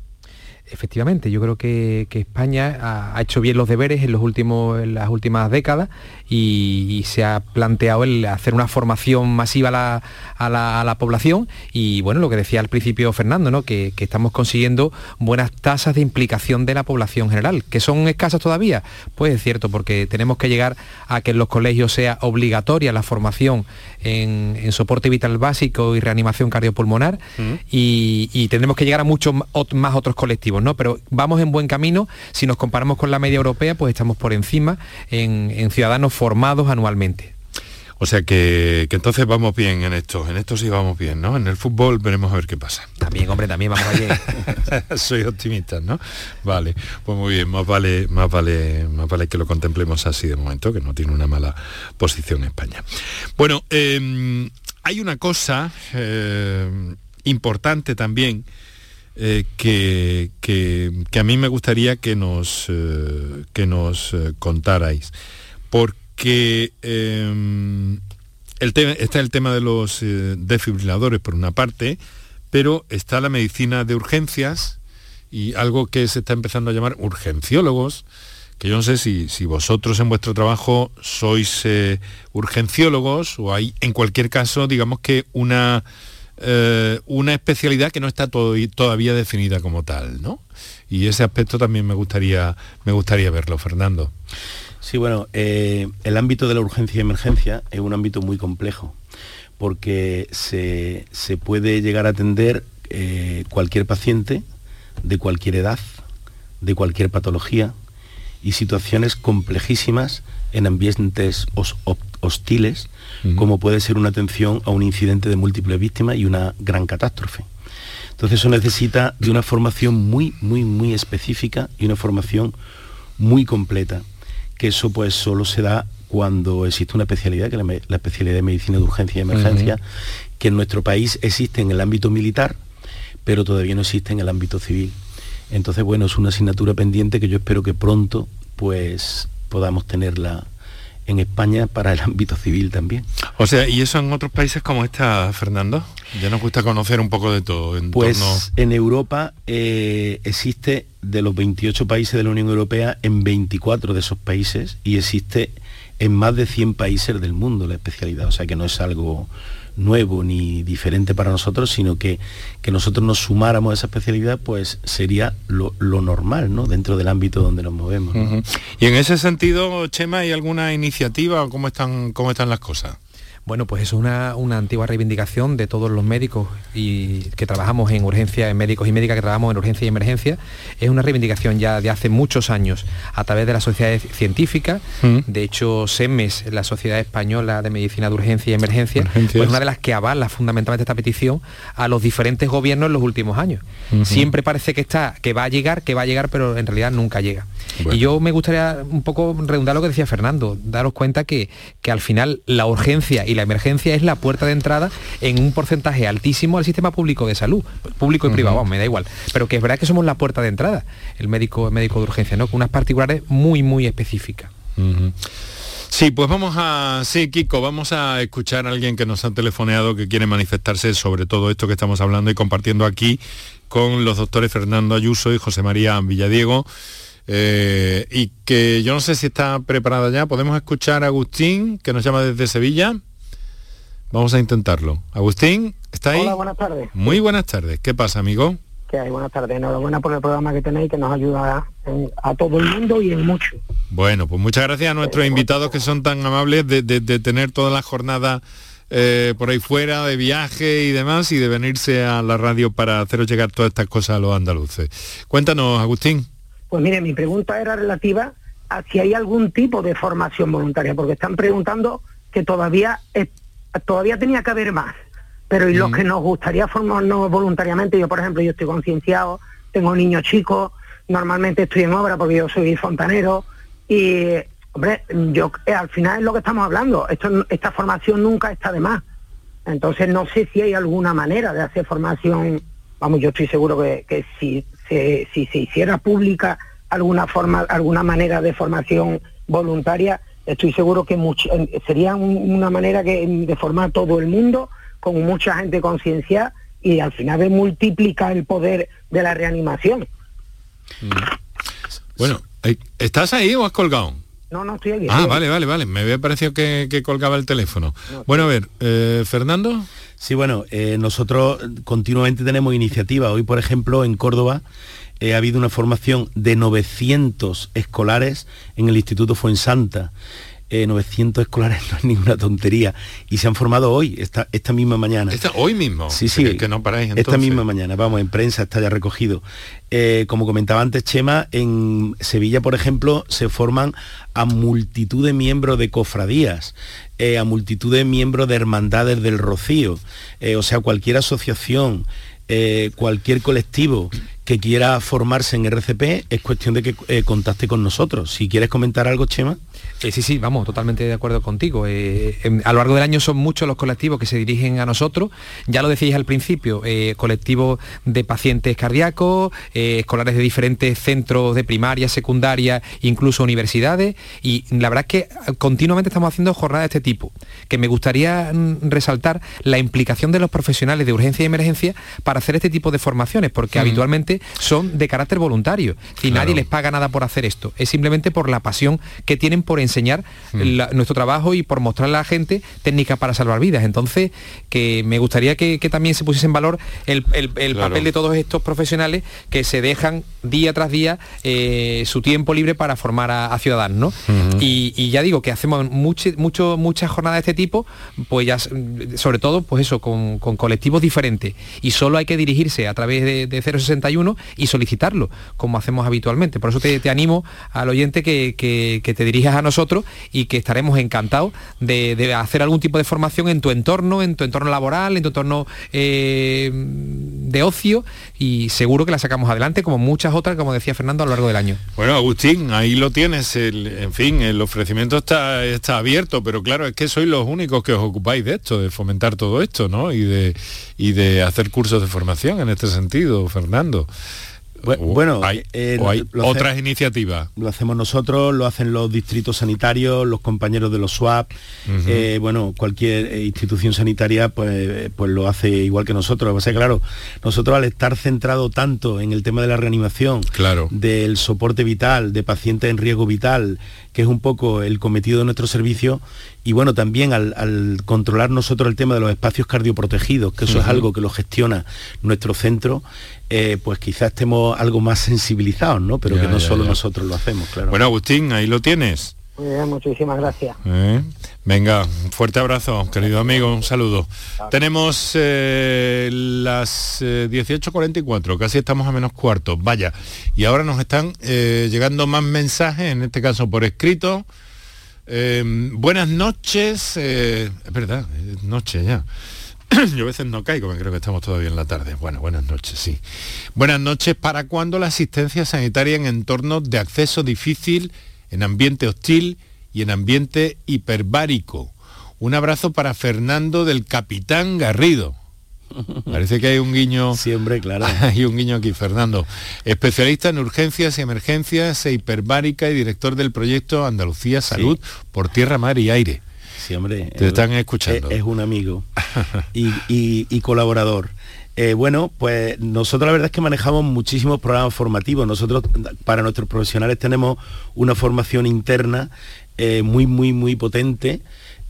Efectivamente, yo creo que, que España ha, ha hecho bien los deberes en, los últimos, en las últimas décadas y, y se ha planteado el hacer una formación masiva a la, a la- a la población. Y bueno, lo que decía al principio Fernando, ¿no? que, que estamos consiguiendo buenas tasas de implicación de la población general, que son escasas todavía, pues es cierto, porque tenemos que llegar a que en los colegios sea obligatoria la formación en, en soporte vital básico y reanimación cardiopulmonar y, y tendremos que llegar a muchos más otros colectivos, ¿no? Pero vamos en buen camino, si nos comparamos con la media europea, pues estamos por encima en, en ciudadanos formados anualmente. O sea que, que entonces vamos bien en esto, en esto sí vamos bien, ¿no? En el fútbol veremos a ver qué pasa. También, hombre, también vamos allí. Soy optimista, ¿no? Vale, pues muy bien, más vale, más vale, más vale que lo contemplemos así de momento, que no tiene una mala posición España. Bueno, eh, hay una cosa eh, importante también eh, que, que- que a mí me gustaría que nos, eh, que nos eh, contarais, porque eh, el está el tema de los desfibriladores por una parte, pero está la medicina de urgencias y algo que se está empezando a llamar urgenciólogos, que yo no sé si, si vosotros en vuestro trabajo sois urgenciólogos o hay en cualquier caso, digamos que una, eh, una especialidad que no está todavía definida como tal, ¿no? Y ese aspecto también me gustaría, me gustaría verlo, Fernando. Sí, bueno, eh, el ámbito de la urgencia y emergencia es un ámbito muy complejo porque se, se puede llegar a atender eh, cualquier paciente de cualquier edad, de cualquier patología y situaciones complejísimas en ambientes hostiles, como puede ser una atención a un incidente de múltiples víctimas y una gran catástrofe. Entonces eso necesita de una formación muy, muy, muy específica y una formación muy completa, que eso pues solo se da cuando existe una especialidad, que es la especialidad de medicina de urgencia y emergencia, que en nuestro país existe en el ámbito militar, pero todavía no existe en el ámbito civil. Entonces, bueno, es una asignatura pendiente que yo espero que pronto pues podamos tenerla en España para el ámbito civil también. O sea, ¿y eso en otros países como está, Fernando? Ya nos gusta conocer un poco de todo en Pues torno... en Europa eh, existe de los 28 países de la Unión Europea en 24 de esos países y existe en más de 100 países del mundo la especialidad. O sea que no es algo nuevo ni diferente para nosotros, sino que, que nosotros nos sumáramos a esa especialidad, pues sería lo, lo normal, ¿no? Dentro del ámbito donde nos movemos. Y en ese sentido, Chema, ¿hay alguna iniciativa o cómo están, cómo están las cosas? Bueno, pues es una, una antigua reivindicación de todos los médicos y que trabajamos en urgencia, en médicos y médicas que trabajamos en urgencia y emergencia. Es una reivindicación ya de hace muchos años a través de las sociedades científicas. Mm. De hecho, SEMES, la Sociedad Española de Medicina de Urgencia y Emergencia, Urgencias. pues una de las que avala fundamentalmente esta petición a los diferentes gobiernos en los últimos años. Siempre parece que está, que va a llegar, que va a llegar, pero en realidad nunca llega. Y yo me gustaría un poco redundar lo que decía Fernando, daros cuenta que, que al final la urgencia y la emergencia es la puerta de entrada en un porcentaje altísimo al sistema público de salud, público y privado, vamos, me da igual. Pero que es verdad que somos la puerta de entrada, el médico, el médico de urgencia, ¿no? Con unas particulares muy, muy específicas. Ujú. Sí, pues vamos a... Sí, Kiko, vamos a escuchar a alguien que nos ha telefoneado que quiere manifestarse sobre todo esto que estamos hablando y compartiendo aquí con los doctores Fernando Ayuso y José María Villadiego. eh, y que yo no sé si está preparada ya. Podemos escuchar a Agustín, que nos llama desde Sevilla. Vamos a intentarlo. Agustín, ¿está ahí? Hola, buenas tardes. Muy buenas tardes. ¿Qué pasa, amigo? ¿Qué hay? Buenas tardes. Enhorabuena por el programa que tenéis que nos ayuda a todo el mundo y en mucho. Bueno, pues muchas gracias a nuestros invitados que son tan amables de, de- de tener toda la jornada eh, por ahí fuera, de viaje y demás, y de venirse a la radio para haceros llegar todas estas cosas a los andaluces. Cuéntanos, Agustín. Pues mire, mi pregunta era relativa a si hay algún tipo de formación voluntaria, porque están preguntando que todavía es- todavía tenía que haber más. Pero y los que nos gustaría formarnos voluntariamente, yo por ejemplo, yo estoy concienciado, tengo niños chicos, normalmente estoy en obra porque yo soy fontanero y hombre, yo eh, al final es lo que estamos hablando, esto, esta formación nunca está de más. Entonces no sé si hay alguna manera de hacer formación, vamos, yo estoy seguro que, que si, se, si se hiciera pública alguna forma, alguna manera de formación voluntaria, estoy seguro que much- sería un- una manera que, de formar todo el mundo, con mucha gente concienciada y al final de multiplicar el poder de la reanimación. Bueno, eh, ¿estás ahí o has colgado? No, no estoy aquí. Ah, estoy vale, vale, vale. Me había parecido que, que colgaba el teléfono. Bueno, a ver, eh, Fernando. Sí, bueno, eh, nosotros continuamente tenemos iniciativas. Hoy, por ejemplo, en Córdoba eh, ha habido una formación de 900 escolares en el Instituto Fuensanta. Eh, 900 escolares no es ninguna tontería. Y se han formado hoy, esta, esta misma mañana. Esta- hoy mismo. Sí, sí. Que, que no paráis Esta misma mañana, vamos, en prensa está ya recogido. Eh, como comentaba antes Chema, en Sevilla, por ejemplo, se forman a multitud de miembros de cofradías, eh, a multitud de miembros de hermandades del Rocío, eh, o sea, cualquier asociación, eh, cualquier colectivo que quiera formarse en RCP, es cuestión de que eh, contacte con nosotros. Si quieres comentar algo, Chema. Eh, sí, sí, vamos, totalmente de acuerdo contigo. Eh, a lo largo del año son muchos los colectivos que se dirigen a nosotros. Ya lo decíais al principio, colectivos de pacientes cardíacos, escolares de diferentes centros de primaria, secundaria, incluso universidades. Y la verdad es que continuamente estamos haciendo jornadas de este tipo. Que me gustaría mm, resaltar la implicación de los profesionales de urgencia y emergencia para hacer este tipo de formaciones, porque habitualmente son de carácter voluntario. Y Claro. nadie les paga nada por hacer esto. Es simplemente por la pasión que tienen por enseñar Mm. la- nuestro trabajo y por mostrarle a la gente técnicas para salvar vidas. Entonces, que me gustaría que, que también se pusiese en valor el, el- el Claro. papel de todos estos profesionales que se dejan día tras día eh, su tiempo libre para formar a, a ciudadanos. ¿no? Y, y ya digo que hacemos mucho, mucho, muchas jornadas de este tipo, pues ya sobre todo, pues eso, con, con colectivos diferentes. Y solo hay que dirigirse a través de, de 061 y solicitarlo, como hacemos habitualmente. Por eso te, te animo al oyente que, que- te dirijas a nosotros y que estaremos encantados de, de hacer algún tipo de formación en tu entorno, en tu entorno laboral, en tu entorno eh, de ocio y seguro que la sacamos adelante como muchas otras, como decía Fernando, a lo largo del año. Bueno, Agustín, ahí lo tienes. el- en fin, el ofrecimiento está, está abierto, pero claro, es que sois los únicos que os ocupáis de esto, de fomentar todo esto, ¿no? Y de, y de hacer cursos de formación en este sentido, Fernando. Bu- O bueno, hay, eh, o hay lo hace- otras iniciativas. Lo hacemos nosotros, lo hacen los distritos sanitarios, los compañeros de los SWAP, eh, bueno, cualquier eh, institución sanitaria pues, pues lo hace igual que nosotros. Es que, claro, nosotros al estar centrado tanto en el tema de la reanimación, Claro. del soporte vital, de pacientes en riesgo vital, que es un poco el cometido de nuestro servicio, y bueno, también al, al controlar nosotros el tema de los espacios cardioprotegidos, que eso es algo que lo gestiona nuestro centro, eh, pues quizás estemos algo más sensibilizados, ¿no? Pero Ya, que no ya, solo ya. nosotros lo hacemos, claro. Bueno, Agustín, ahí lo tienes. Muy bien, muchísimas gracias. ¿Eh? Venga, un fuerte abrazo, querido amigo, un saludo. Tenemos eh, las eh, 18.44, casi estamos a menos cuarto, vaya. Y ahora nos están eh, llegando más mensajes, en este caso por escrito. Eh, buenas noches, eh, es verdad, es noche ya. Yo a veces no caigo, me creo que estamos todavía en la tarde. Bueno, buenas noches, sí. Buenas noches, ¿para cuándo la asistencia sanitaria en entornos de acceso difícil, en ambiente hostil y en ambiente hiperbárico? Un abrazo para Fernando del Capitán Garrido. Parece que hay un guiño. Siempre, claro. Hay un guiño aquí, Fernando. Especialista en urgencias y emergencias e hiperbárica y director del proyecto Andalucía Salud por Tierra, Mar y Aire. Sí, hombre. Te están escuchando. Es, es un amigo y, y- y colaborador. Eh, bueno, pues nosotros la verdad es que manejamos muchísimos programas formativos. Nosotros para nuestros profesionales tenemos una formación interna eh, muy, muy, muy potente.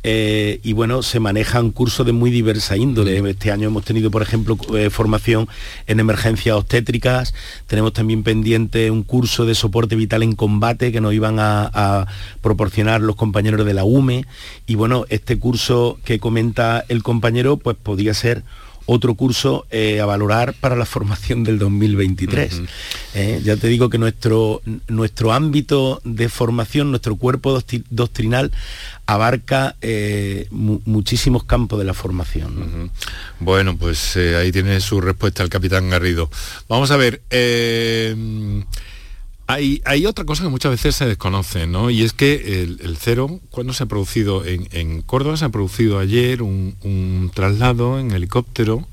Eh, y bueno, se manejan cursos de muy diversa índole. Este año hemos tenido, por ejemplo, eh, formación en emergencias obstétricas, tenemos también pendiente un curso de soporte vital en combate que nos iban a, a proporcionar los compañeros de la UME. Y bueno, este curso que comenta el compañero, pues podría ser otro curso eh, a valorar para la formación del 2023. Eh, ya te digo que nuestro, nuestro ámbito de formación, nuestro cuerpo doctri- doctrinal abarca eh, mu- muchísimos campos de la formación. ¿no? Bueno, pues ahí tiene su respuesta el capitán Garrido. Vamos a ver, hay, otra cosa que muchas veces se desconoce, ¿no? Y es que el, el cero, cuando se ha producido en, Córdoba, se ha producido ayer un, traslado en helicóptero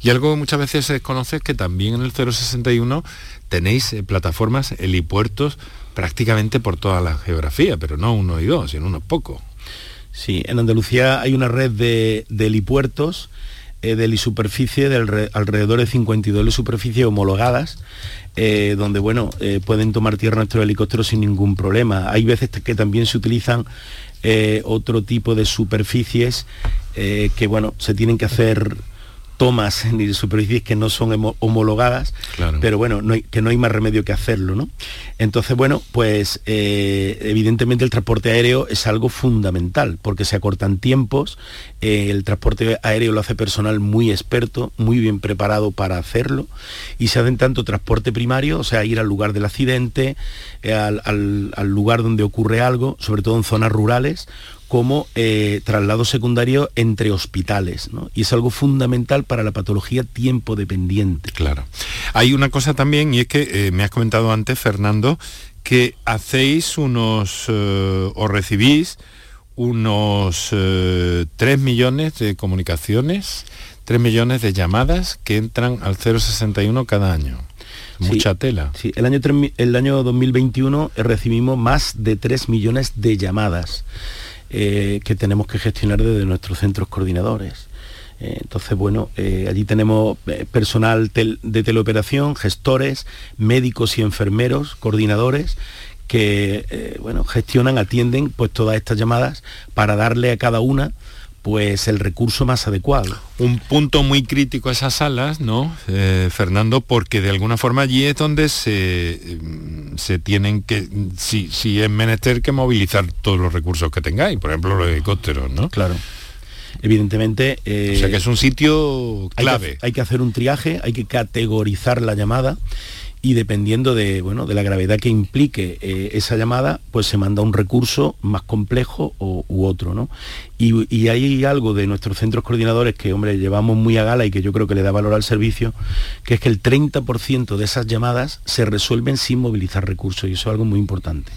y algo que muchas veces se desconoce es que también en el 061 tenéis eh, plataformas, helipuertos prácticamente por toda la geografía, pero no uno y dos, sino unos pocos. Sí, en Andalucía hay una red de helipuertos, eh, de helisuperficie, de alre- alrededor de 52 helisuperficies homologadas, eh, donde bueno, eh, pueden tomar tierra nuestros helicópteros sin ningún problema. Hay veces que también se utilizan eh, otro tipo de superficies que bueno, se tienen que hacer tomas en superficies que no son homologadas, pero bueno, no hay- que no hay más remedio que hacerlo, ¿no? Entonces, bueno, pues eh, evidentemente el transporte aéreo es algo fundamental, porque se acortan tiempos, eh, el transporte aéreo lo hace personal muy experto, muy bien preparado para hacerlo, y se hacen tanto transporte primario, o sea, ir al lugar del accidente, eh, al, al- al lugar donde ocurre algo, sobre todo en zonas rurales, como eh, traslado secundario entre hospitales, ¿no? Y es algo fundamental para la patología tiempo dependiente. Claro. Hay una cosa también, y es que eh, me has comentado antes, Fernando, que hacéis unos, eh, o recibís unos eh, 3 millones de comunicaciones, 3 millones de llamadas que entran al 061 cada año. Mucha tela. Sí, el año, el año 2021 recibimos más de 3 millones de llamadas eh, que tenemos que gestionar desde nuestros centros coordinadores. Eh, entonces, bueno, eh, allí tenemos personal de teleoperación, gestores, médicos y enfermeros, coordinadores, que bueno, gestionan, atienden pues todas estas llamadas para darle a cada una pues el recurso más adecuado. Un punto muy crítico a esas salas, ¿no, Eh, Fernando? Porque de alguna forma allí es donde se, mm, se tienen que, si, si es menester, que movilizar todos los recursos que tengáis, por ejemplo los helicópteros, ¿no? Claro. Evidentemente... eh, O sea que es un sitio hay clave. que, hay que hacer un triaje, hay que categorizar la llamada y dependiendo de, bueno, de la gravedad que implique eh, esa llamada, pues se manda un recurso más complejo o, u otro. ¿no? Y, y hay algo de nuestros centros coordinadores que, hombre, llevamos muy a gala y que yo creo que le da valor al servicio, que es que el 30% de esas llamadas se resuelven sin movilizar recursos y eso es algo muy importante.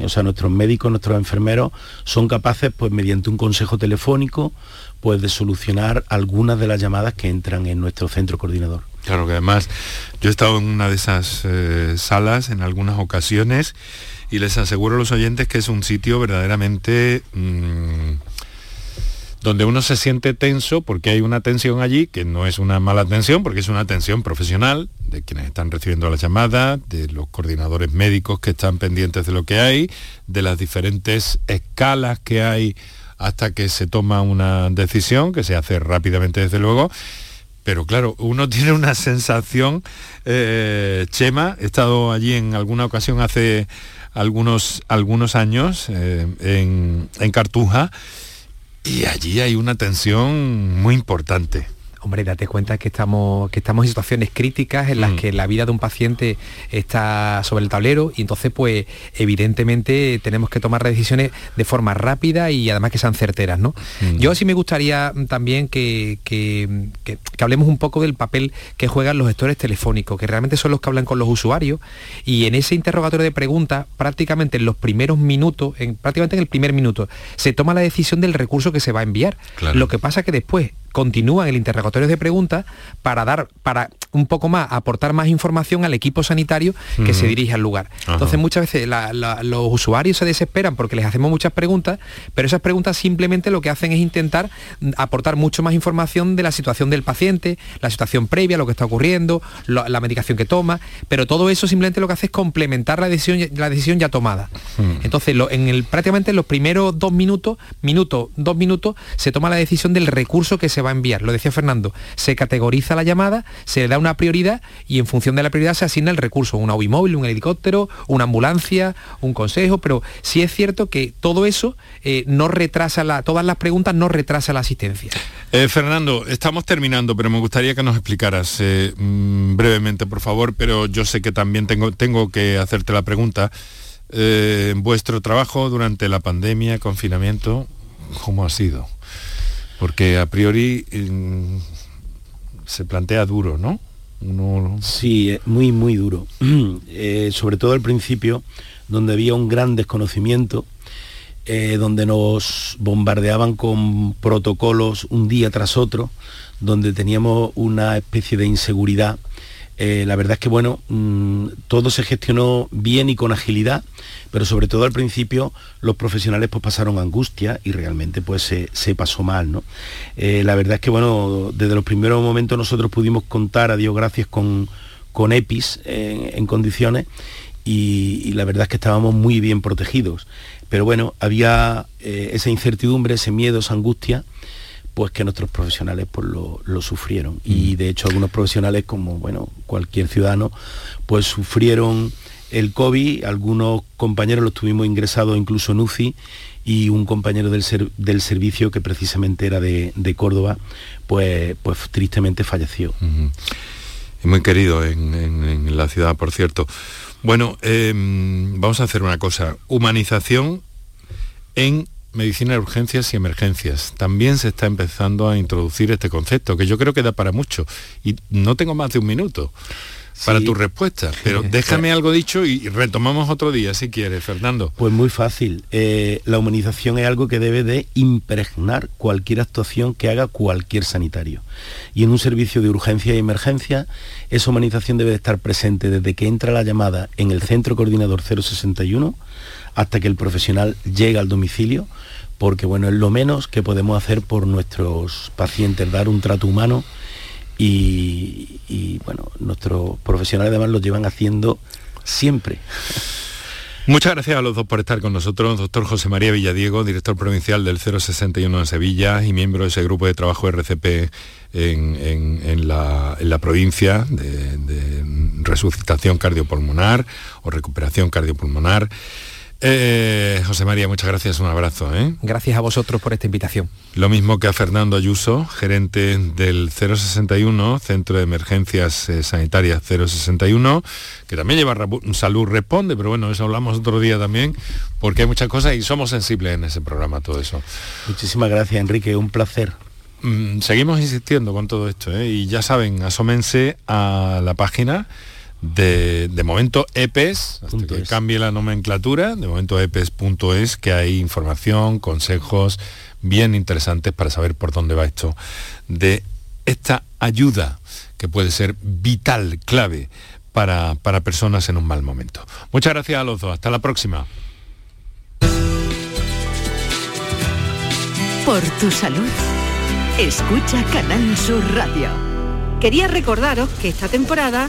O sea, nuestros médicos, nuestros enfermeros son capaces, pues mediante un consejo telefónico, pues de solucionar algunas de las llamadas que entran en nuestro centro coordinador. Claro que además yo he estado en una de esas eh, salas en algunas ocasiones y les aseguro a los oyentes que es un sitio verdaderamente mm, donde uno se siente tenso porque hay una tensión allí que no es una mala tensión porque es una tensión profesional de quienes están recibiendo la llamada, de los coordinadores médicos que están pendientes de lo que hay, de las diferentes escalas que hay hasta que se toma una decisión, que se hace rápidamente desde luego, pero claro, uno tiene una sensación, eh, Chema, he estado allí en alguna ocasión hace, algunos, algunos años eh, en, en Cartuja y allí hay una tensión muy importante hombre, date cuenta que estamos, que estamos en situaciones críticas en las Mm. que la vida de un paciente está sobre el tablero y entonces pues evidentemente tenemos que tomar decisiones de forma rápida y además que sean certeras, ¿no? Mm. Yo sí me gustaría también que, que- que- que hablemos un poco del papel que juegan los gestores telefónicos, que realmente son los que hablan con los usuarios y en ese interrogatorio de preguntas, prácticamente en los primeros minutos, en, prácticamente en el primer minuto, se toma la decisión del recurso que se va a enviar. Claro. Lo que pasa que después continúan el interrogatorio de preguntas para dar, para un poco más, aportar más información al equipo sanitario que se dirige al lugar. Ajá. Entonces muchas veces la- la- los usuarios se desesperan porque les hacemos muchas preguntas, pero esas preguntas simplemente lo que hacen es intentar aportar mucho más información de la situación del paciente, la situación previa, lo que está ocurriendo, lo- la medicación que toma, pero todo eso simplemente lo que hace es complementar la decisión, la decisión ya tomada. Entonces, lo- en el, prácticamente en los primeros dos minutos, minuto, dos minutos, se toma la decisión del recurso que se va a enviar. Lo decía Fernando, se categoriza la llamada, se le da una prioridad y en función de la prioridad se asigna el recurso, UBI móvil, un helicóptero, una ambulancia, un consejo, pero sí es cierto que todo eso eh, no retrasa la, todas las preguntas no retrasa la asistencia. Eh, Fernando, estamos terminando, pero me gustaría que nos explicaras eh, mm, brevemente, por favor, pero yo sé que también tengo, tengo que hacerte la pregunta. Vuestro trabajo durante la pandemia, confinamiento, ¿cómo ha sido? Porque a priori se plantea duro, ¿no? Sí, eh, muy, muy duro. Eh, sobre todo al principio, donde había un gran desconocimiento, eh, donde nos bombardeaban con protocolos un día tras otro, donde teníamos una especie de inseguridad. Eh, la verdad es que bueno, mm, todo se gestionó bien y con agilidad, pero sobre todo al principio los profesionales pues pasaron angustia y realmente pues se, pasó mal, ¿no? Eh, la verdad es que bueno, desde los primeros momentos nosotros pudimos contar, a Dios gracias, con, con EPIs en, condiciones y, y la verdad es que estábamos muy bien protegidos. Pero bueno, había eh, esa incertidumbre, ese miedo, esa angustia, pues que nuestros profesionales pues lo, lo sufrieron. Y de hecho algunos profesionales, como bueno, cualquier ciudadano, pues sufrieron el COVID, algunos compañeros los tuvimos ingresados incluso en UCI y un compañero del, ser- del servicio que precisamente era de, de Córdoba, pues, pues tristemente falleció. y muy querido en, en- en la ciudad, por cierto. Bueno, eh, vamos a hacer una cosa. Humanización en medicina de urgencias y emergencias. También se está empezando a introducir este concepto, que yo creo que da para mucho. Y no tengo más de un minuto para Sí. tu respuesta, pero déjame algo dicho y retomamos otro día, si quieres, Fernando. Pues muy fácil. Eh, la humanización es algo que debe de impregnar cualquier actuación que haga cualquier sanitario. Y en un servicio de urgencia y emergencia, esa humanización debe de estar presente desde que entra la llamada en el centro coordinador 061 hasta que el profesional llega al domicilio, porque bueno, es lo menos que podemos hacer por nuestros pacientes, dar un trato humano y, bueno, nuestros profesionales además lo llevan haciendo siempre. Muchas gracias a los dos por estar con nosotros, doctor José María Villadiego, director provincial del 061 en Sevilla y miembro de ese grupo de trabajo RCP en, en- la, en la provincia de resucitación cardiopulmonar o recuperación cardiopulmonar. Eh, José María, muchas gracias, un abrazo. ¿eh? Gracias a vosotros por esta invitación. Lo mismo que a Fernando Ayuso, gerente del 061, Centro de Emergencias eh, Sanitarias 061, que también lleva Salud Responde, pero bueno, eso hablamos otro día también, porque hay muchas cosas y somos sensibles en ese programa, todo eso. Muchísimas gracias, Enrique, un placer. Mm, seguimos insistiendo con todo esto, ¿eh? y ya saben, asómense a la página de, de momento EPES, hasta que cambie la nomenclatura, de momento EPES.es, que hay información, consejos bien interesantes para saber por dónde va esto, de esta ayuda que puede ser vital, clave para, para personas en un mal momento. Muchas gracias a los dos, hasta la próxima. Por tu salud. Escucha Canal Sur Radio. Quería recordaros que esta temporada,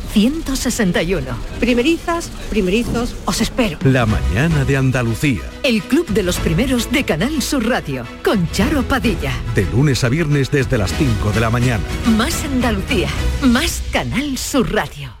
161. Primerizas, primerizos, os espero. La mañana de Andalucía. El club de los primeros de Canal Sur Radio con Charo Padilla. De lunes a viernes desde las 5 de la mañana. Más Andalucía, más Canal Sur Radio.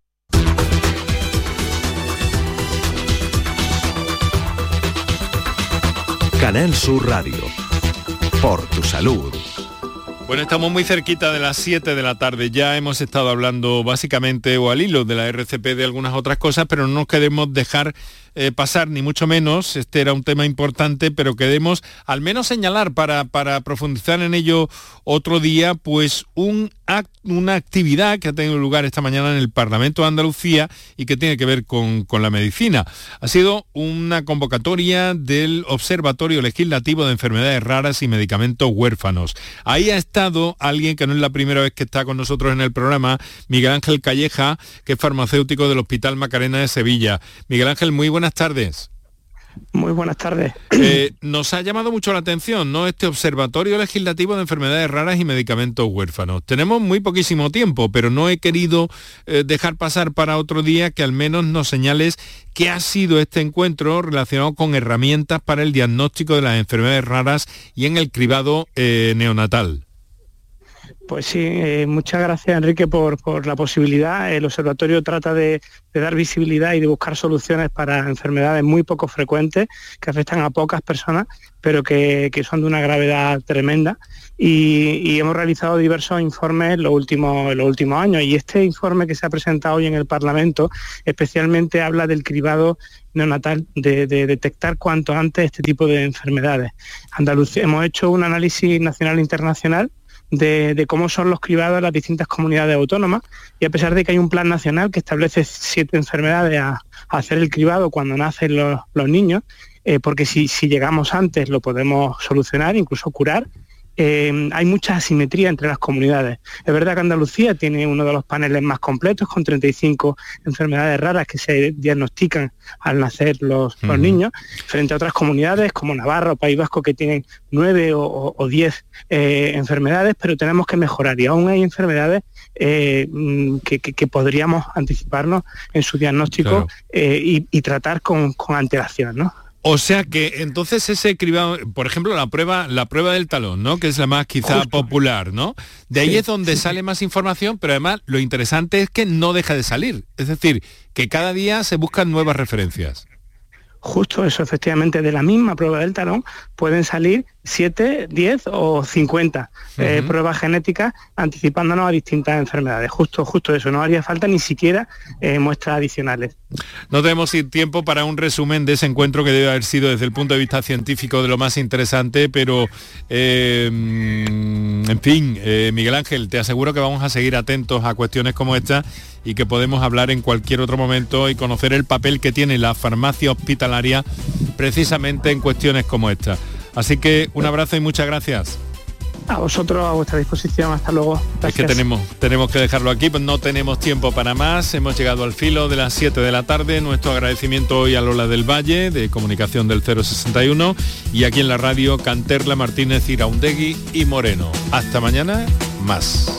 Canal Sur Radio. Por tu salud. Bueno, estamos muy cerquita de las 7 de la tarde. Ya hemos estado hablando básicamente o al hilo de la RCP de algunas otras cosas, pero no nos queremos dejar eh, pasar, ni mucho menos. Este era un tema importante, pero queremos al menos señalar para, para profundizar en ello otro día, pues un una actividad que ha tenido lugar esta mañana en el Parlamento de Andalucía y que tiene que ver con, con la medicina. Ha sido una convocatoria del Observatorio Legislativo de Enfermedades Raras y Medicamentos Huérfanos. Ahí ha estado alguien que no es la primera vez que está con nosotros en el programa, Miguel Ángel Calleja, que es farmacéutico del Hospital Macarena de Sevilla. Miguel Ángel, muy buenas tardes. Muy buenas tardes. Eh, nos ha llamado mucho la atención, ¿no? Este Observatorio Legislativo de Enfermedades Raras y Medicamentos Huérfanos. Tenemos muy poquísimo tiempo, pero no he querido eh, dejar pasar para otro día que al menos nos señales qué ha sido este encuentro relacionado con herramientas para el diagnóstico de las enfermedades raras y en el cribado eh, neonatal. Pues sí, eh, muchas gracias Enrique por, la posibilidad. El observatorio trata de, dar visibilidad y de buscar soluciones para enfermedades muy poco frecuentes que afectan a pocas personas, pero que, son de una gravedad tremenda. Y, hemos realizado diversos informes en los, últimos, los últimos años. Y este informe que se ha presentado hoy en el Parlamento especialmente habla del cribado neonatal, de, de detectar cuanto antes este tipo de enfermedades. Andalucía, hemos hecho un análisis nacional e internacional de, cómo son los cribados en las distintas comunidades autónomas. Y a pesar de que hay un plan nacional que establece siete enfermedades a, hacer el cribado cuando nacen los, niños, eh, porque si, si llegamos antes lo podemos solucionar, incluso curar, eh, hay mucha asimetría entre las comunidades. Es verdad que Andalucía tiene uno de los paneles más completos, con 35 enfermedades raras que se diagnostican al nacer los, niños, frente a otras comunidades como Navarra o País Vasco que tienen 9 o, 10 eh, enfermedades, pero tenemos que mejorar y aún hay enfermedades eh, mm, que, podríamos anticiparnos en su diagnóstico y, tratar con, con antelación. ¿no? O sea que entonces ese cribado, por ejemplo, la prueba, la prueba del talón, ¿no? Que es la más quizá popular, ¿no? De ahí es donde sale más información, pero además lo interesante es que no deja de salir. Es decir, que cada día se buscan nuevas referencias justo eso, efectivamente, de la misma prueba del talón pueden salir 7, 10 o 50 eh, pruebas genéticas anticipándonos a distintas enfermedades. Justo, justo eso, no haría falta ni siquiera eh, muestras adicionales. No tenemos tiempo para un resumen de ese encuentro que debe haber sido desde el punto de vista científico de lo más interesante, pero eh, en fin, Miguel Ángel, te aseguro que vamos a seguir atentos a cuestiones como esta y que podemos hablar en cualquier otro momento y conocer el papel que tiene la farmacia hospitalaria precisamente en cuestiones como esta. Así que un abrazo y muchas gracias. A vosotros, a vuestra disposición. Hasta luego. Es que tenemos, tenemos que dejarlo aquí, pues no tenemos tiempo para más. Hemos llegado al filo de las 7 de la tarde. Nuestro agradecimiento hoy a Lola del Valle, de Comunicación del 061, y aquí en la radio Canterla Martínez, Iraundegui y Moreno. Hasta mañana, más.